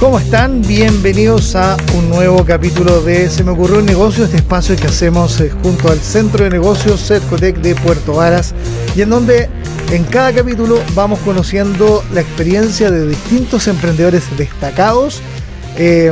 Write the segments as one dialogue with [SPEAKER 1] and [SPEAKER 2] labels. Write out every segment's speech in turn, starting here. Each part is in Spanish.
[SPEAKER 1] ¿Cómo están? Bienvenidos a un nuevo capítulo de Se me ocurrió un negocio, este espacio que hacemos eh, junto al Centro de Negocios Cercotec de Puerto Varas y en donde en cada capítulo vamos conociendo la experiencia de distintos emprendedores destacados eh,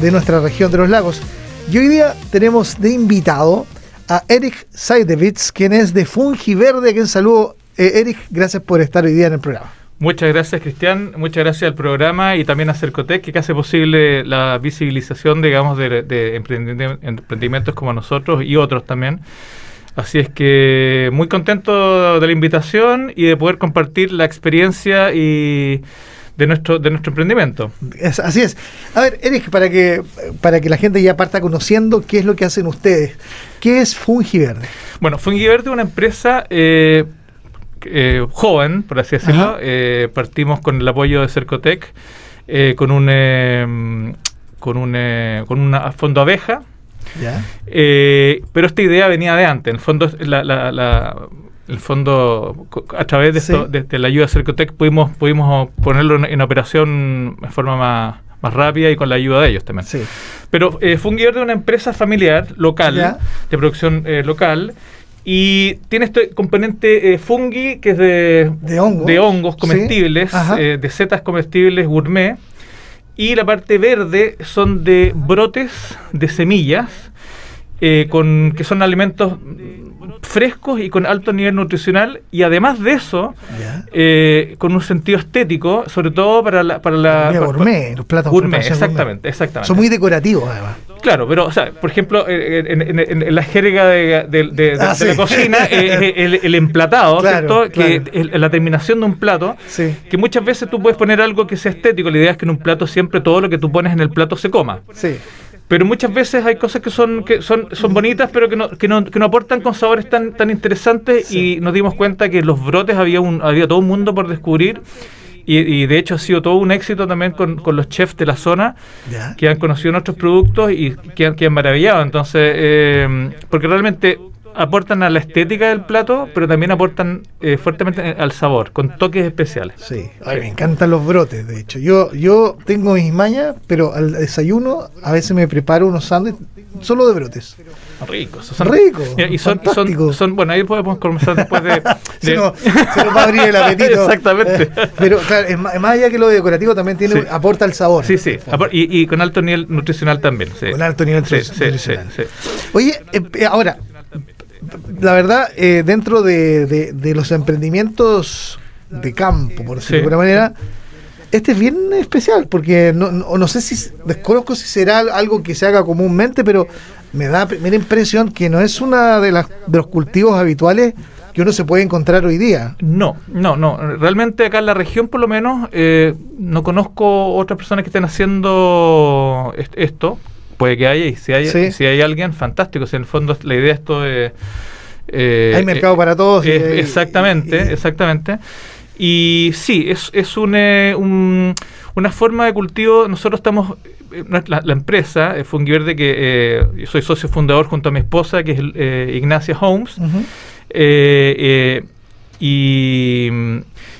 [SPEAKER 1] de nuestra región de los lagos. Y hoy día tenemos de invitado a Eric Seidewitz, quien es de Fungi Verde, quien saludo. Eh, Eric, gracias por estar hoy día en el programa.
[SPEAKER 2] Muchas gracias, Cristian. Muchas gracias al programa y también a Cercotec, que hace posible la visibilización, digamos, de, de emprendimientos como nosotros y otros también. Así es que muy contento de la invitación y de poder compartir la experiencia y de nuestro de nuestro emprendimiento.
[SPEAKER 1] así es. A ver, Eric, para que para que la gente ya parta conociendo qué es lo que hacen ustedes. ¿Qué es Fungiverde?
[SPEAKER 2] Bueno, Fungiverde es una empresa eh, eh, joven, por así decirlo. Eh, partimos con el apoyo de Cercotec, eh, con un eh, con un con una fondo abeja. pero esta idea venía de antes. En el fondo, el fondo a través de, esto, de, la ayuda de Cercotec pudimos pudimos ponerlo en, operación de forma más más rápida y con la ayuda de ellos también. Pero eh, fue un guion de una empresa familiar local, de producción local, y tiene este componente eh, fungi, que es de, de, hongos. comestibles, eh, de setas comestibles gourmet. Y la parte verde son de brotes de semillas, eh, con, que son alimentos frescos y con alto nivel nutricional y además de eso con un sentido estético sobre todo para la para la
[SPEAKER 1] gourmet los platos
[SPEAKER 2] gourmet exactamente exactamente
[SPEAKER 1] son muy decorativos además
[SPEAKER 2] Claro, pero, o sea, por ejemplo, en, la jerga de, ah, la cocina, eh, el, emplatado, ¿cierto? Que la terminación de un plato, que muchas veces tú puedes poner algo que sea estético. La idea es que en un plato siempre todo lo que tú pones en el plato se coma.
[SPEAKER 1] Sí.
[SPEAKER 2] Pero muchas veces hay cosas que son que son, son bonitas, pero que no, que no, que no aportan con sabores tan, tan interesantes. Y nos dimos cuenta que los brotes había, un, había todo un mundo por descubrir y, de hecho ha sido todo un éxito también con, los chefs de la zona que han conocido nuestros productos y que han, que han maravillado. Entonces, eh, porque realmente aportan a la estética del plato, pero también aportan eh, fuertemente al sabor, con toques especiales.
[SPEAKER 1] Sí, me encantan los brotes, de hecho. Yo yo tengo mis mañas, pero al desayuno a veces me preparo unos sándwiches solo de brotes.
[SPEAKER 2] Ricos.
[SPEAKER 1] Son ricos.
[SPEAKER 2] Y son, son, bueno, ahí podemos comenzar después de...
[SPEAKER 1] se, nos, va a abrir el apetito.
[SPEAKER 2] Exactamente.
[SPEAKER 1] pero claro, es más, allá que lo decorativo también tiene aporta el sabor.
[SPEAKER 2] Sí, sí. Y, y, con alto nivel nutricional también.
[SPEAKER 1] Con alto nivel nutricional. Oye, eh, eh, ahora, la verdad, eh, dentro de, los emprendimientos de campo, por decirlo de alguna manera, este es bien especial, porque no, no, sé si, desconozco si será algo que se haga comúnmente, pero me da primera impresión que no es una de, las, de los cultivos habituales que uno se puede encontrar hoy día.
[SPEAKER 2] No, no, no. Realmente acá en la región, por lo menos, eh, no conozco otras personas que estén haciendo esto puede que haya, y si hay, si hay alguien, fantástico. Si en el fondo la idea esto de...
[SPEAKER 1] Eh, hay mercado para todos.
[SPEAKER 2] exactamente, exactamente. Y sí, es, es eh, un, una forma de cultivo. Nosotros estamos, eh, la, empresa, Fungiverde, que yo soy socio fundador junto a mi esposa, que es Ignacia Holmes. y,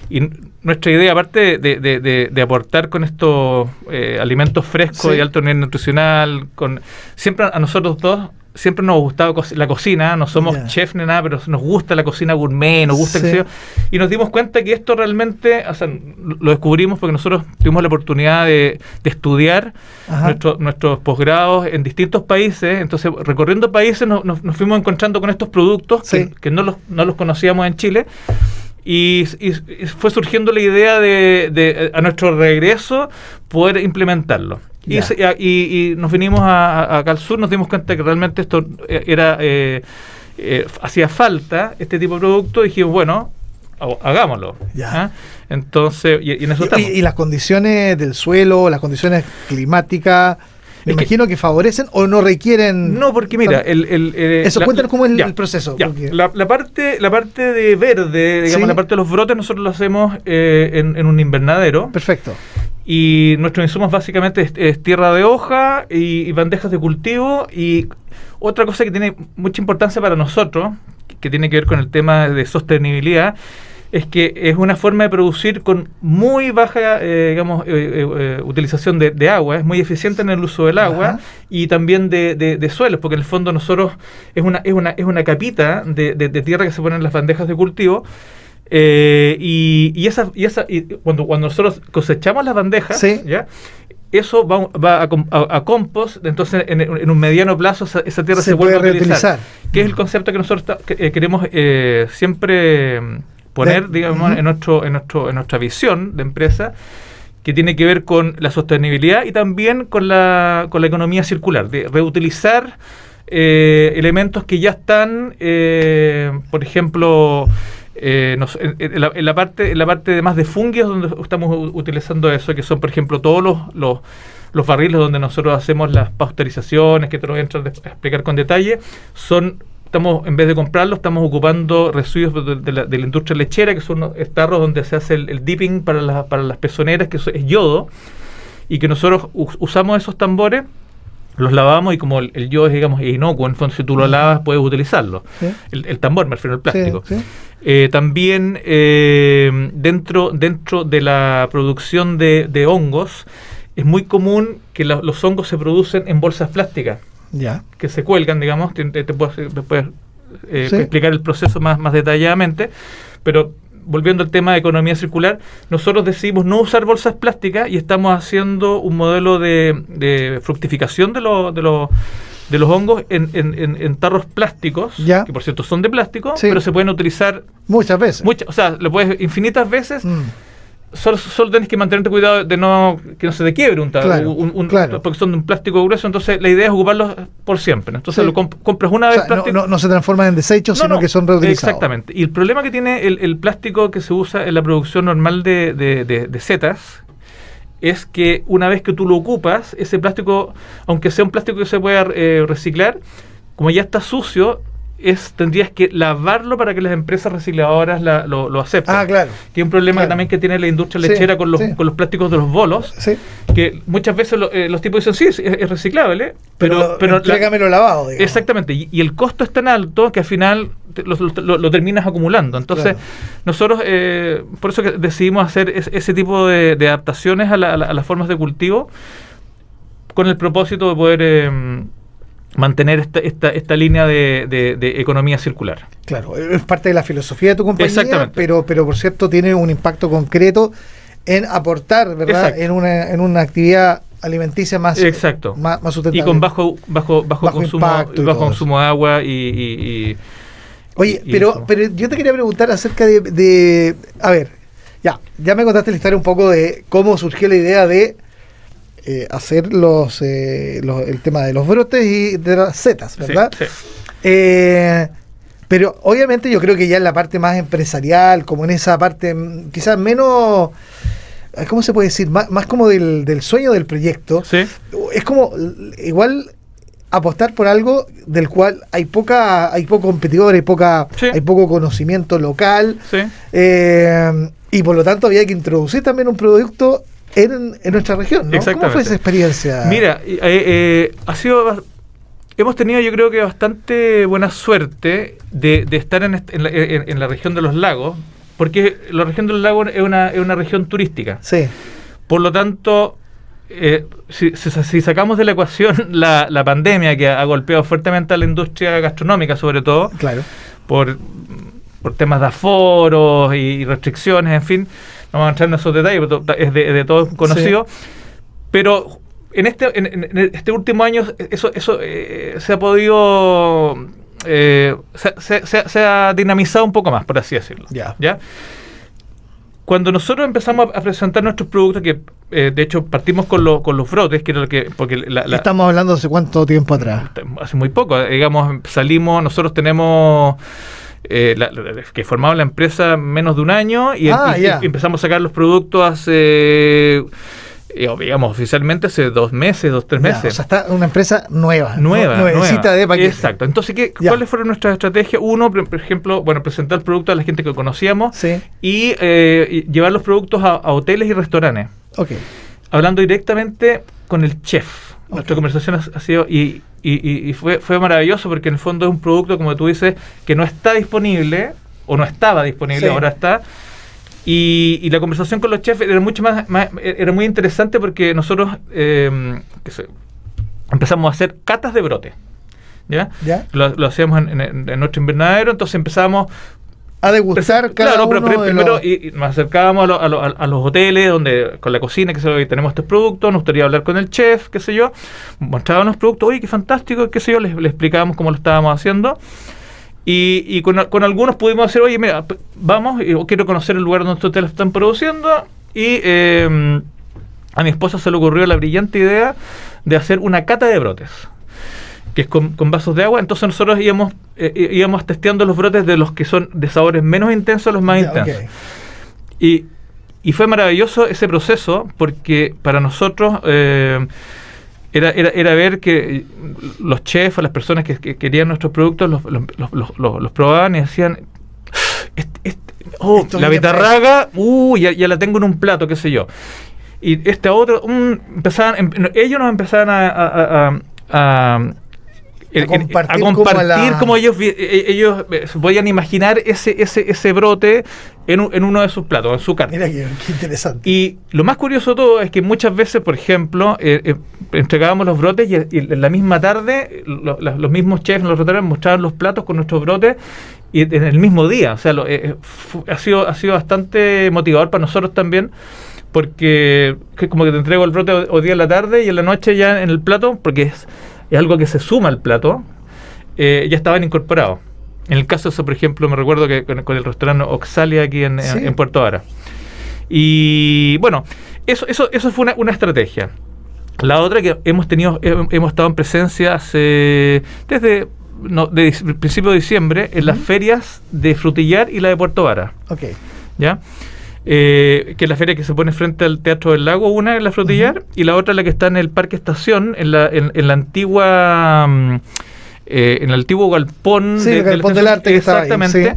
[SPEAKER 2] y nuestra idea, aparte de, aportar con estos eh, alimentos frescos y alto nivel nutricional, con siempre a nosotros dos siempre nos ha gustado la cocina, no somos chef ni nada, pero nos gusta la cocina gourmet, nos gusta el y nos dimos cuenta que esto realmente, o sea, lo descubrimos porque nosotros tuvimos la oportunidad de, estudiar nuestros posgrados en distintos países, entonces recorriendo países nos, fuimos encontrando con estos productos que, no, los, no los conocíamos en Chile y, fue surgiendo la idea de, a nuestro regreso poder implementarlo. Y, y, nos vinimos a, acá al sur, nos dimos cuenta que realmente esto eh, era eh, eh, hacía falta este tipo de producto y dijimos, bueno, hagámoslo.
[SPEAKER 1] Ya.
[SPEAKER 2] ¿ah? Entonces, y, en eso
[SPEAKER 1] y, las condiciones del suelo, las condiciones climáticas, Me imagino que, favorecen o no requieren.
[SPEAKER 2] No, porque mira, el, el,
[SPEAKER 1] eh, eso, cuéntanos cómo es el, proceso.
[SPEAKER 2] La, parte, la parte de verde, digamos, la parte de los brotes, nosotros lo hacemos eh, en, un invernadero.
[SPEAKER 1] Perfecto.
[SPEAKER 2] Y nuestros insumos básicamente es, tierra de hoja y, bandejas de cultivo. Y otra cosa que tiene mucha importancia para nosotros, que tiene que ver con el tema de sostenibilidad, es que es una forma de producir con muy baja, eh, digamos, eh, eh, utilización de, agua, es muy eficiente en el uso del agua y también de, de, suelos, porque en el fondo nosotros es una, es una, es una capita de, tierra que se pone en las bandejas de cultivo. y, y, esa, y, esa, y cuando, cuando nosotros cosechamos las bandejas, ¿ya? eso va, va a, a, compost, entonces en, un mediano plazo esa, tierra se, vuelve a utilizar, que es el concepto que nosotros queremos siempre poner, digamos, en, nuestro, en, nuestro, en nuestra visión de empresa que tiene que ver con la sostenibilidad y también con la, con la economía circular, de reutilizar eh, elementos que ya están, eh, por ejemplo, eh, en, la, parte en la parte de más de fungios donde estamos utilizando eso, que son, por ejemplo, todos los, los, los barriles donde nosotros hacemos las pasteurizaciones, que te lo voy a entrar a explicar con detalle, son estamos, en vez de comprarlo, estamos ocupando residuos de, la, industria lechera, que son tarros donde se hace el, dipping para, para las pezoneras, que es yodo, y que nosotros usamos esos tambores los lavamos y como el, yodo es, digamos, inocuo, en fondo si tú lo lavas puedes utilizarlo. El, tambor, me refiero al plástico. Eh, también eh, dentro, dentro de la producción de, hongos, es muy común que los hongos se producen en bolsas plásticas que se cuelgan, digamos, te, puedo, eh, explicar el proceso más, más detalladamente, pero volviendo al tema de economía circular, nosotros decidimos no usar bolsas plásticas y estamos haciendo un modelo de, fructificación de, de, de los hongos en, en, tarros plásticos, que por cierto son de plástico, pero se pueden utilizar
[SPEAKER 1] muchas veces.
[SPEAKER 2] Muchas, o sea, lo puedes infinitas veces. Mm solo, solo tenés que mantenerte cuidado de no que no se te quiebre un, un, porque son de un plástico grueso, entonces la idea es ocuparlos por siempre. Entonces lo compras una vez
[SPEAKER 1] plástico. No, se transforman en desechos, sino que son reutilizados.
[SPEAKER 2] Exactamente. Y el problema que tiene el, plástico que se usa en la producción normal de, de, setas es que una vez que tú lo ocupas, ese plástico, aunque sea un plástico que se pueda eh, reciclar, como ya está sucio, es tendrías que lavarlo para que las empresas recicladoras lo, lo, acepten.
[SPEAKER 1] Ah, claro.
[SPEAKER 2] Que es un problema también que tiene la industria lechera con, los, con los plásticos de los bolos, que muchas veces eh, los tipos dicen, sí, es, reciclable, pero...
[SPEAKER 1] Pero, pero lavado.
[SPEAKER 2] Exactamente, y, el costo es tan alto que al final lo, terminas acumulando. Entonces, nosotros, eh, por eso que decidimos hacer ese tipo de, adaptaciones a, las formas de cultivo con el propósito de poder... Eh, mantener esta, esta, esta línea de, de, economía circular.
[SPEAKER 1] Claro, es parte de la filosofía de tu compañía, pero, pero por cierto tiene un impacto concreto en aportar, ¿verdad? En una, en una actividad alimenticia más,
[SPEAKER 2] Exacto.
[SPEAKER 1] más, sustentable.
[SPEAKER 2] Y con bajo, bajo, bajo, consumo, bajo consumo de agua y...
[SPEAKER 1] Oye, pero, pero yo te quería preguntar acerca de, de... A ver, ya, ya me contaste la historia un poco de cómo surgió la idea de eh, hacer los, eh, los, el tema de los brotes y de las setas, ¿verdad? Eh, pero obviamente yo creo que ya en la parte más empresarial, como en esa parte mm, quizás menos... ¿Cómo se puede decir? Más, más como del, del, sueño del proyecto. Es como igual apostar por algo del cual hay poca hay poco competidor, hay poca hay poco conocimiento local y por lo tanto había que introducir también un producto en, nuestra región. ¿no? ¿Cómo fue esa experiencia?
[SPEAKER 2] Mira, eh, eh, ha sido hemos tenido yo creo que bastante buena suerte de, estar en, en, la, región de los lagos, porque la región de los lagos es una, es una región turística.
[SPEAKER 1] Sí.
[SPEAKER 2] Por lo tanto, eh, si, si, sacamos de la ecuación la, la, pandemia que ha golpeado fuertemente a la industria gastronómica, sobre todo,
[SPEAKER 1] claro.
[SPEAKER 2] por, por temas de aforos y restricciones, en fin, vamos a entrar en esos detalles, es de, de todo conocido. Pero en este, en, este último año eso, eso eh, se ha podido... Eh, se, ha dinamizado un poco más, por así decirlo.
[SPEAKER 1] ¿ya?
[SPEAKER 2] Cuando nosotros empezamos a presentar nuestros productos, que eh, de hecho partimos con, con los brotes, que era lo que... Porque
[SPEAKER 1] Estamos hablando hace cuánto tiempo atrás.
[SPEAKER 2] Hace muy poco, digamos, salimos, nosotros tenemos eh, que formaba la empresa menos de un año y, ah, empezamos a sacar los productos hace eh, digamos, oficialmente hace dos meses, dos, tres meses.
[SPEAKER 1] o sea, está una empresa nueva.
[SPEAKER 2] Nueva.
[SPEAKER 1] Nuevecita de paquete.
[SPEAKER 2] Exacto. Entonces, ¿qué, ¿cuáles fueron nuestras estrategias? Uno, por ejemplo, bueno, presentar el producto a la gente que conocíamos y, eh, llevar los productos a, hoteles y restaurantes.
[SPEAKER 1] Ok.
[SPEAKER 2] Hablando directamente con el chef. Nuestra conversación ha, sido, y, y, fue, fue maravilloso porque en el fondo es un producto, como tú dices, que no está disponible, o no estaba disponible, ahora está y, la conversación con los chefs era mucho más, era muy interesante porque nosotros em, empezamos a hacer catas de brote. ¿Ya? Lo, hacíamos en, nuestro invernadero, entonces empezamos
[SPEAKER 1] a degustar cada
[SPEAKER 2] claro, pero, primero y, nos acercábamos a, los hoteles donde con la cocina que se, tenemos estos productos, nos gustaría hablar con el chef, qué sé yo, mostrábamos los productos, oye, qué fantástico, qué sé yo, les, les explicábamos cómo lo estábamos haciendo y, y con, con, algunos pudimos hacer, oye, mira, vamos, yo quiero conocer el lugar donde ustedes lo están produciendo. Y eh, a mi esposa se le ocurrió la brillante idea de hacer una cata de brotes, que es con, vasos de agua. Entonces nosotros íbamos, eh, íbamos testeando los brotes de los que son de sabores menos intensos a los más intensos. Y, y fue maravilloso ese proceso porque para nosotros... Eh, era, era, era ver que los chefs o las personas que, querían nuestros productos los, los, probaban y decían, oh, la betarraga, uh, ya, ya, la tengo en un plato, qué sé yo. Y este otro, um, empezaban, em, ellos nos empezaban a, a, compartir, como, ellos e, ellos eh, podían imaginar ese ese ese brote en, en uno de sus platos, en su carne.
[SPEAKER 1] Mira qué, interesante.
[SPEAKER 2] Y lo más curioso de todo es que muchas veces, por ejemplo, eh, eh, entregábamos los brotes y, en la misma tarde los mismos chefs en los restaurantes mostraban los platos con nuestros brotes y en el mismo día. O sea, ha sido ha sido bastante motivador para nosotros también porque como que te entrego el brote hoy día en la tarde y en la noche ya en el plato, porque es es algo que se suma al plato, eh, ya estaban incorporados. En el caso de eso, por ejemplo, me recuerdo que con, el restaurante Oxalia aquí en, Puerto Vara. Y bueno, eso, eso, eso fue una, estrategia. La otra que hemos tenido, hemos estado en presencia hace, desde no, principio de diciembre en las ferias de Frutillar y la de Puerto Vara.
[SPEAKER 1] Ok.
[SPEAKER 2] ¿Ya? Eh, que es la feria que se pone frente al Teatro del Lago, una en la Flotillar, y la otra la que está en el Parque Estación, en la, en, la antigua... Mm, eh, en el antiguo galpón,
[SPEAKER 1] sí, el galpón del arte
[SPEAKER 2] exactamente.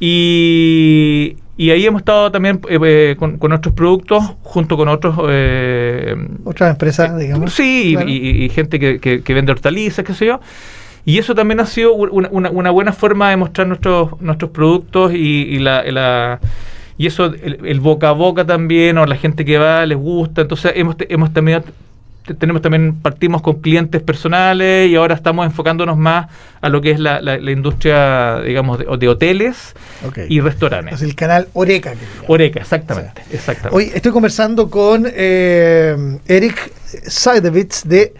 [SPEAKER 2] y, y ahí hemos estado también eh, con, nuestros productos junto con otros
[SPEAKER 1] otras empresas digamos.
[SPEAKER 2] sí y, gente que, que, vende hortalizas qué sé yo. Y eso también ha sido una, una, buena forma de mostrar nuestros nuestros productos y, la y eso, el, boca a boca también, o la gente que va, les gusta. Entonces hemos, hemos también tenemos también partimos con clientes personales y ahora estamos enfocándonos más a lo que es la, la, industria digamos de, hoteles y restaurantes.
[SPEAKER 1] Es el canal Oreca
[SPEAKER 2] Oreca exactamente, exactamente.
[SPEAKER 1] hoy estoy conversando con eh, Eric Seidevitz de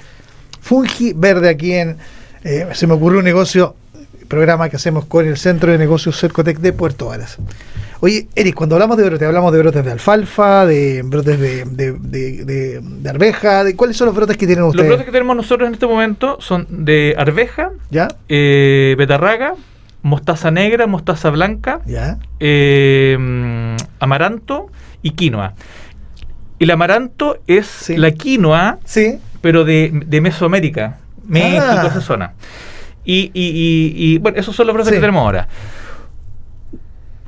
[SPEAKER 1] Fungi Verde aquí en eh, se me ocurrió un negocio programa que hacemos con el Centro de Negocios Cercotec de Puerto Varas Oye, Eric, cuando hablamos de brotes, hablamos de brotes de alfalfa, de brotes de, de, de, arveja, de ¿cuáles son los brotes que tienen ustedes?
[SPEAKER 2] Los brotes que tenemos nosotros en este momento son de arveja,
[SPEAKER 1] ¿Ya?
[SPEAKER 2] Eh, betarraga, mostaza negra, mostaza blanca,
[SPEAKER 1] ¿Ya?
[SPEAKER 2] Eh, amaranto y quinoa. El amaranto es la quinoa,
[SPEAKER 1] sí.
[SPEAKER 2] pero de, Mesoamérica, México, ah. esa zona. Y, y, y, bueno, esos son los brotes que tenemos ahora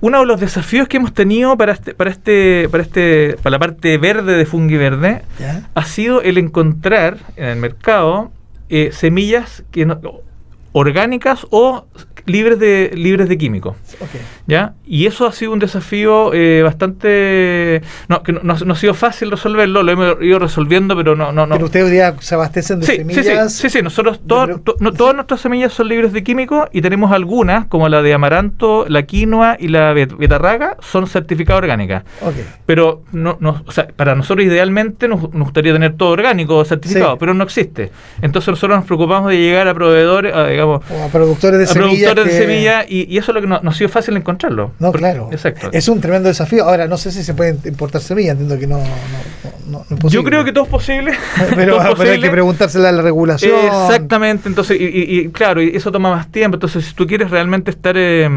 [SPEAKER 2] uno de los desafíos que hemos tenido para este, para este, para este, para la parte verde de Fungi Verde, ha sido el encontrar en el mercado eh, semillas que no, orgánicas o libres de libres de químicos. ¿Ya? Y eso ha sido un desafío eh, bastante no, que no, ha sido fácil resolverlo, lo hemos ido resolviendo, pero no no no.
[SPEAKER 1] Pero ustedes hoy día se abastecen de semillas.
[SPEAKER 2] Sí, sí, sí, nosotros todas nuestras semillas son libres de químicos y tenemos algunas como la de amaranto, la quinoa y la betarraga son certificadas orgánicas. Pero no, no o sea, para nosotros idealmente nos, gustaría tener todo orgánico certificado, pero no existe. Entonces nosotros nos preocupamos de llegar a proveedores, digamos,
[SPEAKER 1] a productores de semillas
[SPEAKER 2] de semilla y, eso es lo que no, ha sido fácil encontrarlo.
[SPEAKER 1] No, claro.
[SPEAKER 2] Exacto.
[SPEAKER 1] Es un tremendo desafío. Ahora, no sé si se pueden importar semillas, entiendo que no, no,
[SPEAKER 2] es posible. Yo creo que todo es posible.
[SPEAKER 1] pero, hay que preguntársela a la regulación.
[SPEAKER 2] Exactamente, entonces, y, claro, y eso toma más tiempo. Entonces, si tú quieres realmente estar... Eh,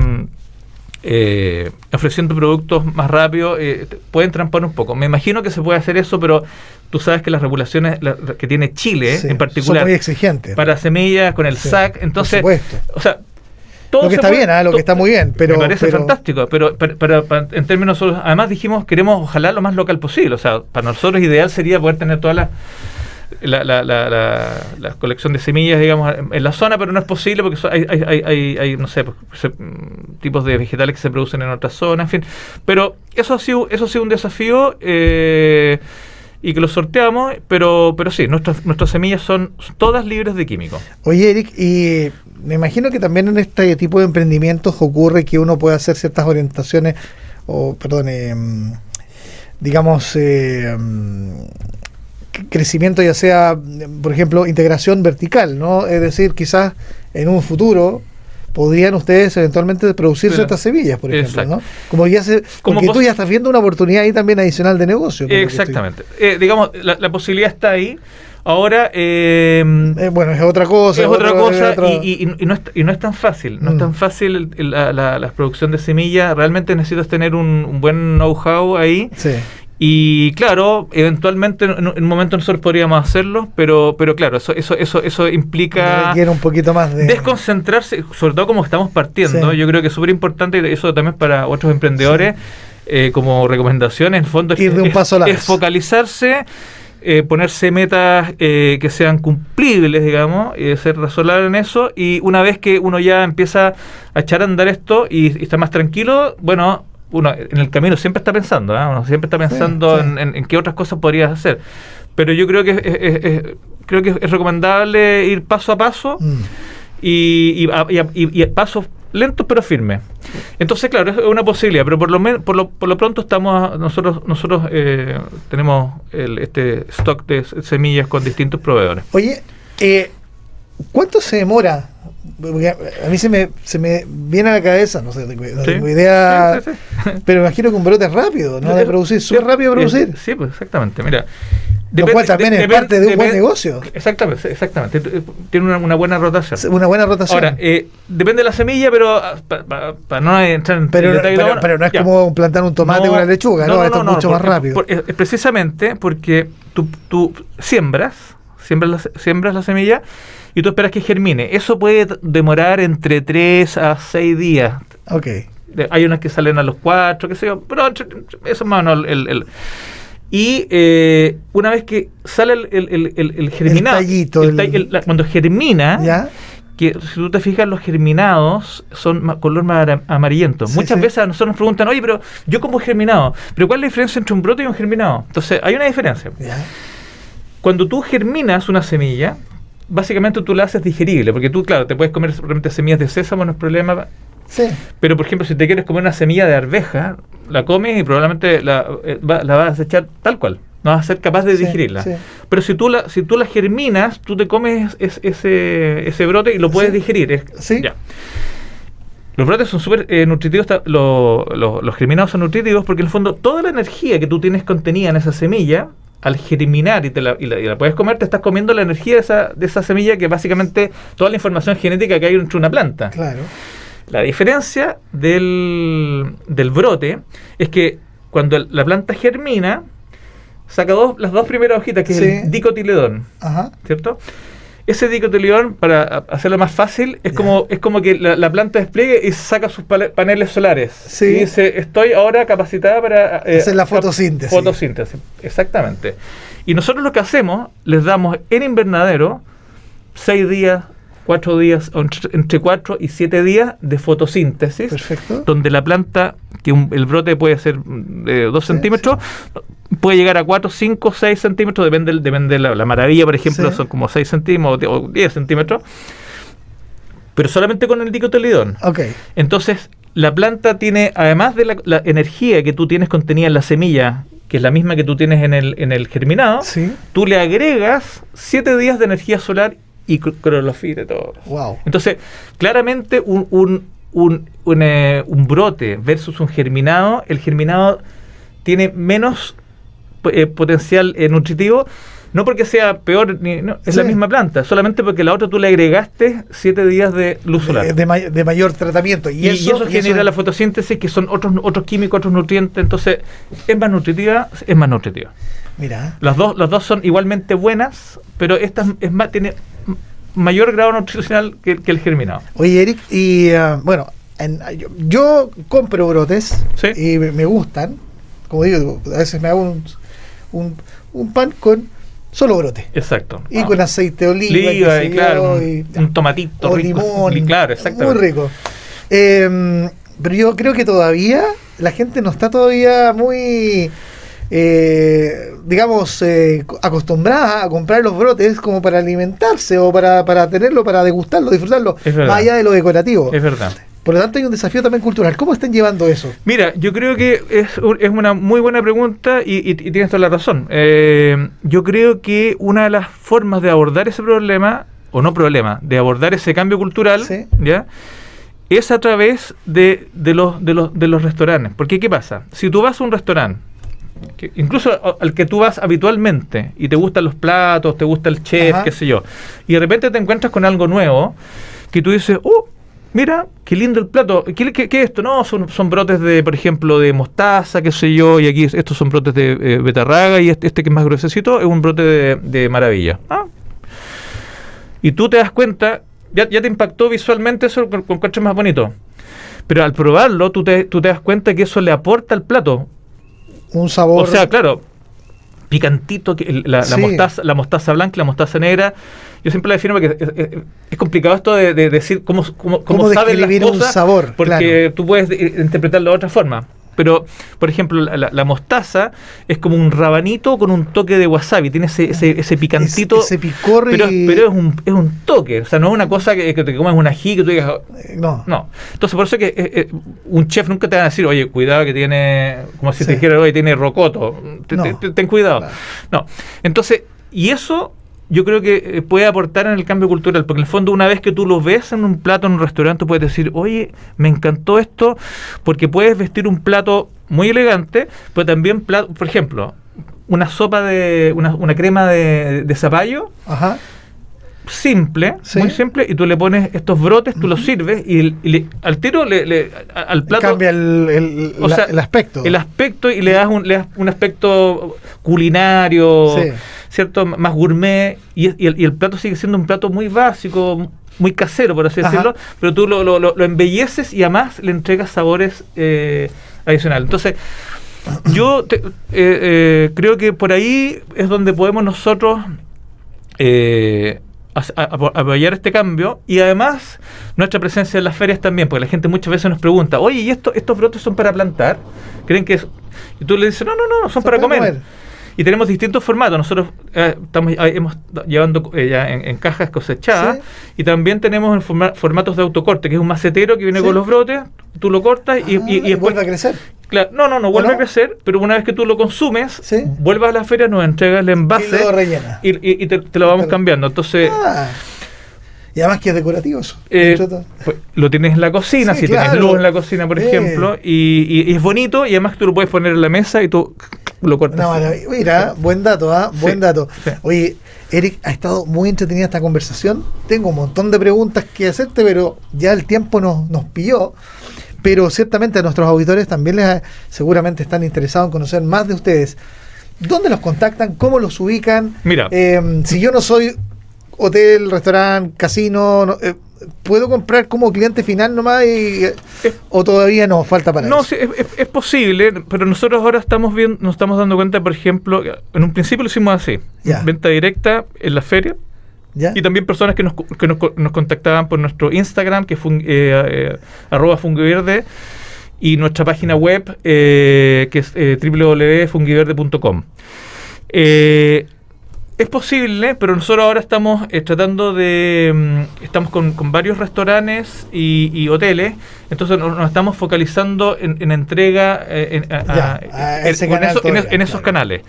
[SPEAKER 2] eh, ofreciendo productos más rápido, eh, pueden trampar un poco. Me imagino que se puede hacer eso, pero tú sabes que las regulaciones que tiene Chile en particular
[SPEAKER 1] son muy exigentes.
[SPEAKER 2] para semillas con el SAC, entonces,
[SPEAKER 1] o sea, todo lo que está bien, ¿eh? lo que está muy bien, pero
[SPEAKER 2] me parece fantástico, pero, pero, en términos además dijimos queremos ojalá lo más local posible, o sea, para nosotros ideal sería poder tener todas las la, la, la, colección de semillas, digamos, en la zona, pero no es posible porque hay, hay, hay, hay, no sé, pues, tipos de vegetales que se producen en otras zonas, en fin. Pero eso ha sido, eso ha sido un desafío eh, y que lo sorteamos, pero, pero sí, nuestras, nuestras semillas son todas libres de químicos.
[SPEAKER 1] Oye, Eric, y me imagino que también en este tipo de emprendimientos ocurre que uno puede hacer ciertas orientaciones, o, perdón, eh, digamos, eh, crecimiento ya sea, por ejemplo, integración vertical, ¿no? Es decir, quizás en un futuro podrían ustedes eventualmente producir ciertas semillas, por ejemplo, ¿no? Como ya se, como tú ya estás viendo una oportunidad ahí también adicional de negocio.
[SPEAKER 2] Exactamente. Eh, digamos, la, posibilidad está ahí. Ahora, eh,
[SPEAKER 1] eh, bueno, es otra cosa.
[SPEAKER 2] Es otra cosa y, no es, y, no es, tan fácil. No es mm. tan fácil la, la, producción de semillas. Realmente necesitas tener un, un buen know-how ahí. Sí. Y claro, eventualmente en, un momento nosotros podríamos hacerlo, pero, pero claro, eso, eso, eso, eso implica
[SPEAKER 1] un poquito más de
[SPEAKER 2] desconcentrarse, sobre todo como estamos partiendo. Yo creo que es súper importante, y eso también para otros emprendedores, eh, como recomendación, en fondo,
[SPEAKER 1] Ir de un paso
[SPEAKER 2] es, focalizarse. Eh, ponerse metas eh, que sean cumplibles, digamos, y ser razonable en eso. Y una vez que uno ya empieza a echar a andar esto y, y está más tranquilo, bueno, uno en el camino siempre está pensando, ¿eh? uno siempre está pensando En, qué otras cosas podrías hacer. Pero yo creo que es, creo que es recomendable ir paso a paso mm. y, y, pasos lentos pero firmes. Entonces, claro, es una posibilidad, pero por lo menos por lo, por lo pronto estamos nosotros nosotros eh, tenemos el, este stock de semillas con distintos proveedores.
[SPEAKER 1] Oye, eh, ¿cuánto se demora a mí se me, se me viene a la cabeza, no sé, no tengo idea, pero imagino que un brote es rápido, ¿no? De producir, súper rápido de producir.
[SPEAKER 2] Sí, pues exactamente, mira.
[SPEAKER 1] Lo cual también es parte de un buen negocio.
[SPEAKER 2] Exactamente, exactamente. Tiene una, buena rotación.
[SPEAKER 1] Una buena rotación.
[SPEAKER 2] Ahora, eh, depende de la semilla, pero ah, para no entrar en
[SPEAKER 1] pero, detalle pero, pero, no es como plantar un tomate o una lechuga, ¿no? Esto es mucho más rápido.
[SPEAKER 2] precisamente porque tú, tú siembras, siembras la, siembras la semilla y tú esperas que germine. Eso puede demorar entre 3 a 6 días.
[SPEAKER 1] Ok.
[SPEAKER 2] Hay unas que salen a los 4, qué sé yo, pero eso es más o menos el, el, y eh, una vez que sale el, el, el, germinado, cuando germina, ¿Ya? que si tú te fijas, los germinados son color más amarillento. Muchas veces a nosotros nos preguntan, oye, pero yo como germinado, pero ¿cuál es la diferencia entre un brote y un germinado? Entonces, hay una diferencia. Cuando tú germinas una semilla, básicamente tú la haces digerible, porque tú, claro, te puedes comer realmente semillas de sésamo, no es problema. Sí. Pero, por ejemplo, si te quieres comer una semilla de arveja, la comes y probablemente la, eh, la vas a echar tal cual. No vas a ser capaz de digerirla. Pero si tú la, si tú la germinas, tú te comes ese, ese brote y lo puedes digerir.
[SPEAKER 1] sí.
[SPEAKER 2] Ya. Los brotes son súper eh, nutritivos, los germinados son nutritivos porque en el fondo toda la energía que tú tienes contenida en esa semilla al germinar y, te la, y, la, puedes comer, te estás comiendo la energía de esa, de esa semilla que básicamente toda la información genética que hay dentro de una planta.
[SPEAKER 1] Claro.
[SPEAKER 2] La diferencia del, del brote es que cuando la planta germina, saca dos, las dos primeras hojitas, que es el dicotiledón, Ajá. ¿cierto? Ese dicotiledón, para hacerlo más fácil, es como es como que la, planta despliegue y saca sus paneles solares.
[SPEAKER 1] Sí.
[SPEAKER 2] Y dice, estoy ahora capacitada para...
[SPEAKER 1] Eh, hacer la fotosíntesis.
[SPEAKER 2] Fotosíntesis, exactamente. Y nosotros lo que hacemos, les damos en invernadero seis días, cuatro días, entre cuatro y siete días de fotosíntesis.
[SPEAKER 1] Perfecto.
[SPEAKER 2] Donde la planta, que el brote puede ser de dos centímetros, puede llegar a 4, 5, 6 centímetros, depende, depende de la, maravilla, por ejemplo, son como 6 centímetros o 10 centímetros, pero solamente con el dicotiledón.
[SPEAKER 1] Okay.
[SPEAKER 2] Entonces, la planta tiene, además de la, energía que tú tienes contenida en la semilla, que es la misma que tú tienes en el, en el germinado, tú le agregas 7 días de energía solar y clorofila todo.
[SPEAKER 1] Wow.
[SPEAKER 2] Entonces, claramente un, un, un, un, eh, un brote versus un germinado, el germinado tiene menos eh, potencial eh, nutritivo, No porque sea peor, ni, no, es la misma planta, solamente porque la otra tú le agregaste siete días de luz solar.
[SPEAKER 1] De, mayor tratamiento.
[SPEAKER 2] Y, eso, genera la fotosíntesis, que son otros, otros químicos, otros nutrientes. Entonces, es más nutritiva, es más nutritiva.
[SPEAKER 1] Mira.
[SPEAKER 2] Las dos, las dos son igualmente buenas, pero esta es más, tiene mayor grado nutricional que, el germinado.
[SPEAKER 1] Oye, Eric, y uh, bueno, yo, compro brotes y me, gustan. Como digo, a veces me hago un, un, pan con solo brote.
[SPEAKER 2] Exacto.
[SPEAKER 1] Y con aceite de
[SPEAKER 2] oliva. y claro, un, tomatito
[SPEAKER 1] o limón.
[SPEAKER 2] claro,
[SPEAKER 1] Muy rico. Em, pero yo creo que todavía la gente no está todavía muy eh, digamos, eh, acostumbrada a comprar los brotes como para alimentarse o para, para tenerlo, para degustarlo, disfrutarlo, más allá de lo decorativo.
[SPEAKER 2] Es verdad.
[SPEAKER 1] Por lo tanto, hay un desafío también cultural. ¿Cómo están llevando eso?
[SPEAKER 2] Mira, yo creo que es, es una muy buena pregunta y, tienes toda la razón. Eh, yo creo que una de las formas de abordar ese problema, o no problema, de abordar ese cambio cultural, ¿ya? es a través de, de, los, de, los, de los restaurantes. Porque, ¿qué pasa? Si tú vas a un restaurante incluso al que tú vas habitualmente y te gustan los platos, te gusta el chef, qué sé yo, y de repente te encuentras con algo nuevo que tú dices, oh, mira, qué lindo el plato, ¿qué, qué, es esto? No, son, son, brotes de, por ejemplo, de mostaza, qué sé yo, y aquí estos son brotes de eh, betarraga y este, este, que es más gruesecito es un brote de, maravilla. Ah. Y tú te das cuenta, ya, te impactó visualmente eso con, con coches más bonito. Pero al probarlo, tú te, tú te das cuenta que eso le aporta al plato
[SPEAKER 1] un sabor.
[SPEAKER 2] O sea, claro, picantito, la, la, mostaza, la mostaza blanca, la mostaza negra. Yo siempre le defino que es, complicado esto de, decir cómo, cómo, cómo, saben las cosas,
[SPEAKER 1] un sabor,
[SPEAKER 2] porque tú puedes interpretarlo de otra forma. Pero, por ejemplo, la, mostaza es como un rabanito con un toque de wasabi, tiene ese, ese, picantito.
[SPEAKER 1] Ese, picor
[SPEAKER 2] pero, pero es, un, es un toque, o sea, no es una cosa que, te comas un ají que tú digas. Eh, no. No. Entonces, por eso es que eh, eh, un chef nunca te va a decir, oye, cuidado que tiene, como si te dijera, oye, tiene rocoto. ten cuidado. No. Entonces, y eso yo creo que eh, puede aportar en el cambio cultural, porque en el fondo una vez que tú lo ves en un plato en un restaurante, puedes decir, oye, me encantó esto, porque puedes vestir un plato muy elegante, pero también, plato, por ejemplo, una sopa de, una, una crema de, de zapallo. Simple, muy simple, y tú le pones estos brotes, tú los sirves y, al tiro le, al plato
[SPEAKER 1] cambia el, el, aspecto.
[SPEAKER 2] El aspecto y le das un, le das un aspecto culinario. Sí ¿cierto? Más gourmet y, el, plato sigue siendo un plato muy básico, muy casero, por así decirlo, pero tú lo, lo, embelleces y además le entregas sabores eh, adicionales. Entonces, yo eh, eh, creo que por ahí es donde podemos nosotros apoyar este cambio y además nuestra presencia en las ferias también, porque la gente muchas veces nos pregunta, oye, ¿y esto, estos brotes son para plantar? ¿Creen que es? Y tú le dices, no, no, no, son para, comer. Y tenemos distintos formatos. Nosotros eh, estamos hemos llevando eh, ya en, cajas cosechadas y también tenemos formatos de autocorte, que es un macetero que viene con los brotes, tú lo cortas y, y,
[SPEAKER 1] ah, vuelve a crecer.
[SPEAKER 2] no, no, no vuelve a crecer, pero una vez que tú lo consumes, vuelvas a la feria, nos entregas el envase y, te, lo vamos cambiando. Entonces...
[SPEAKER 1] Ah. Y además que es decorativo eso.
[SPEAKER 2] Eh, pues, lo tienes en la cocina, si tienes luz en la cocina, por ejemplo, y, y, es bonito, y además tú lo puedes poner en la mesa y tú lo
[SPEAKER 1] mira, buen dato, ¿ah? Buen dato. Oye, Eric, ha estado muy entretenida esta conversación. Tengo un montón de preguntas que hacerte, pero ya el tiempo nos, nos pilló. Pero ciertamente a nuestros auditores también les seguramente están interesados en conocer más de ustedes. ¿Dónde los contactan? ¿Cómo los ubican?
[SPEAKER 2] Mira.
[SPEAKER 1] Eh, si yo no soy hotel, restaurante, casino, eh, ¿Puedo comprar como cliente final nomás y, o todavía no? Falta para
[SPEAKER 2] no, eso. No, es, es, posible, pero nosotros ahora estamos viendo, nos estamos dando cuenta, por ejemplo, en un principio lo hicimos así, venta directa en la feria. Y también personas que nos, que nos, nos, contactaban por nuestro Instagram, que fue eh, eh, arroba fungiverde, y nuestra página web, eh, que es eh, www.fungiverde.com. Es posible, pero nosotros ahora estamos eh, tratando de... Mm, estamos con, varios restaurantes y, hoteles, entonces nos, estamos focalizando en, entrega en, esos canales.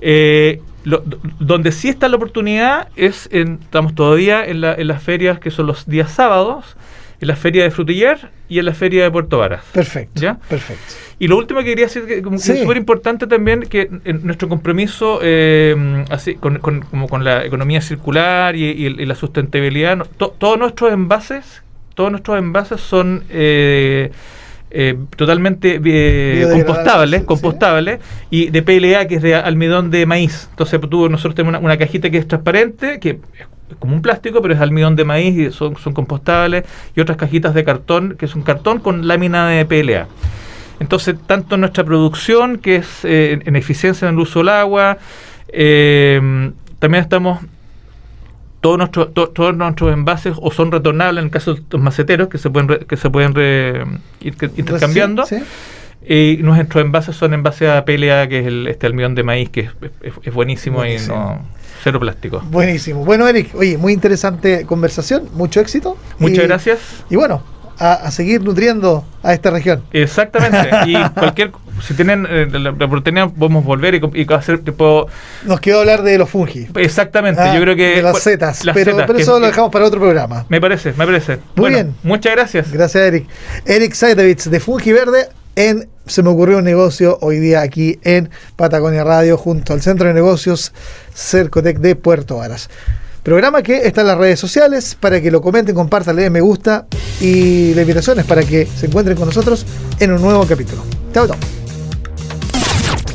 [SPEAKER 2] Eh, donde sí está la oportunidad es, estamos todavía en, las ferias que son los días sábados, en la feria de Frutillar y en la feria de Puerto Varas.
[SPEAKER 1] Perfecto. ¿Ya? Perfecto.
[SPEAKER 2] Y lo último que quería decir, que, es súper importante también, que en nuestro compromiso eh, así con, como con la economía circular y, la sustentabilidad, todos nuestros envases, todos nuestros envases son... Eh, eh, totalmente eh, compostables, compostables y de PLA que es de almidón de maíz. Entonces tú, nosotros tenemos una, cajita que es transparente, que es como un plástico, pero es almidón de maíz y son, son compostables, y otras cajitas de cartón, que es un cartón con lámina de PLA. Entonces, tanto nuestra producción, que es eh, en eficiencia en el uso del agua, también estamos todos nuestros todos nuestros envases o son retornables en el caso de los maceteros que se pueden que se pueden ir intercambiando. y nuestros envases son envases a PLA que es el, este almidón de maíz que es, buenísimo, y no cero plástico
[SPEAKER 1] buenísimo bueno Eric oye muy interesante conversación mucho éxito
[SPEAKER 2] muchas gracias
[SPEAKER 1] y bueno a, seguir nutriendo a esta región.
[SPEAKER 2] Exactamente. y cualquier, si tienen eh, la, oportunidad, podemos volver y, y hacer tipo.
[SPEAKER 1] Nos quedó hablar de los fungi.
[SPEAKER 2] Exactamente. yo ah, creo que.
[SPEAKER 1] De las setas. pero, eso lo dejamos para otro programa.
[SPEAKER 2] Me parece, me parece.
[SPEAKER 1] Muy bien.
[SPEAKER 2] Muchas gracias.
[SPEAKER 1] Gracias, Eric. Eric Saidovitz de Fungi Verde en Se me ocurrió un negocio hoy día aquí en Patagonia Radio junto al Centro de Negocios Cercotec de Puerto Varas. Programa que está en las redes sociales para que lo comenten, compartan, le den me gusta y la invitación es para que se encuentren con nosotros en un nuevo capítulo. Chao, chao.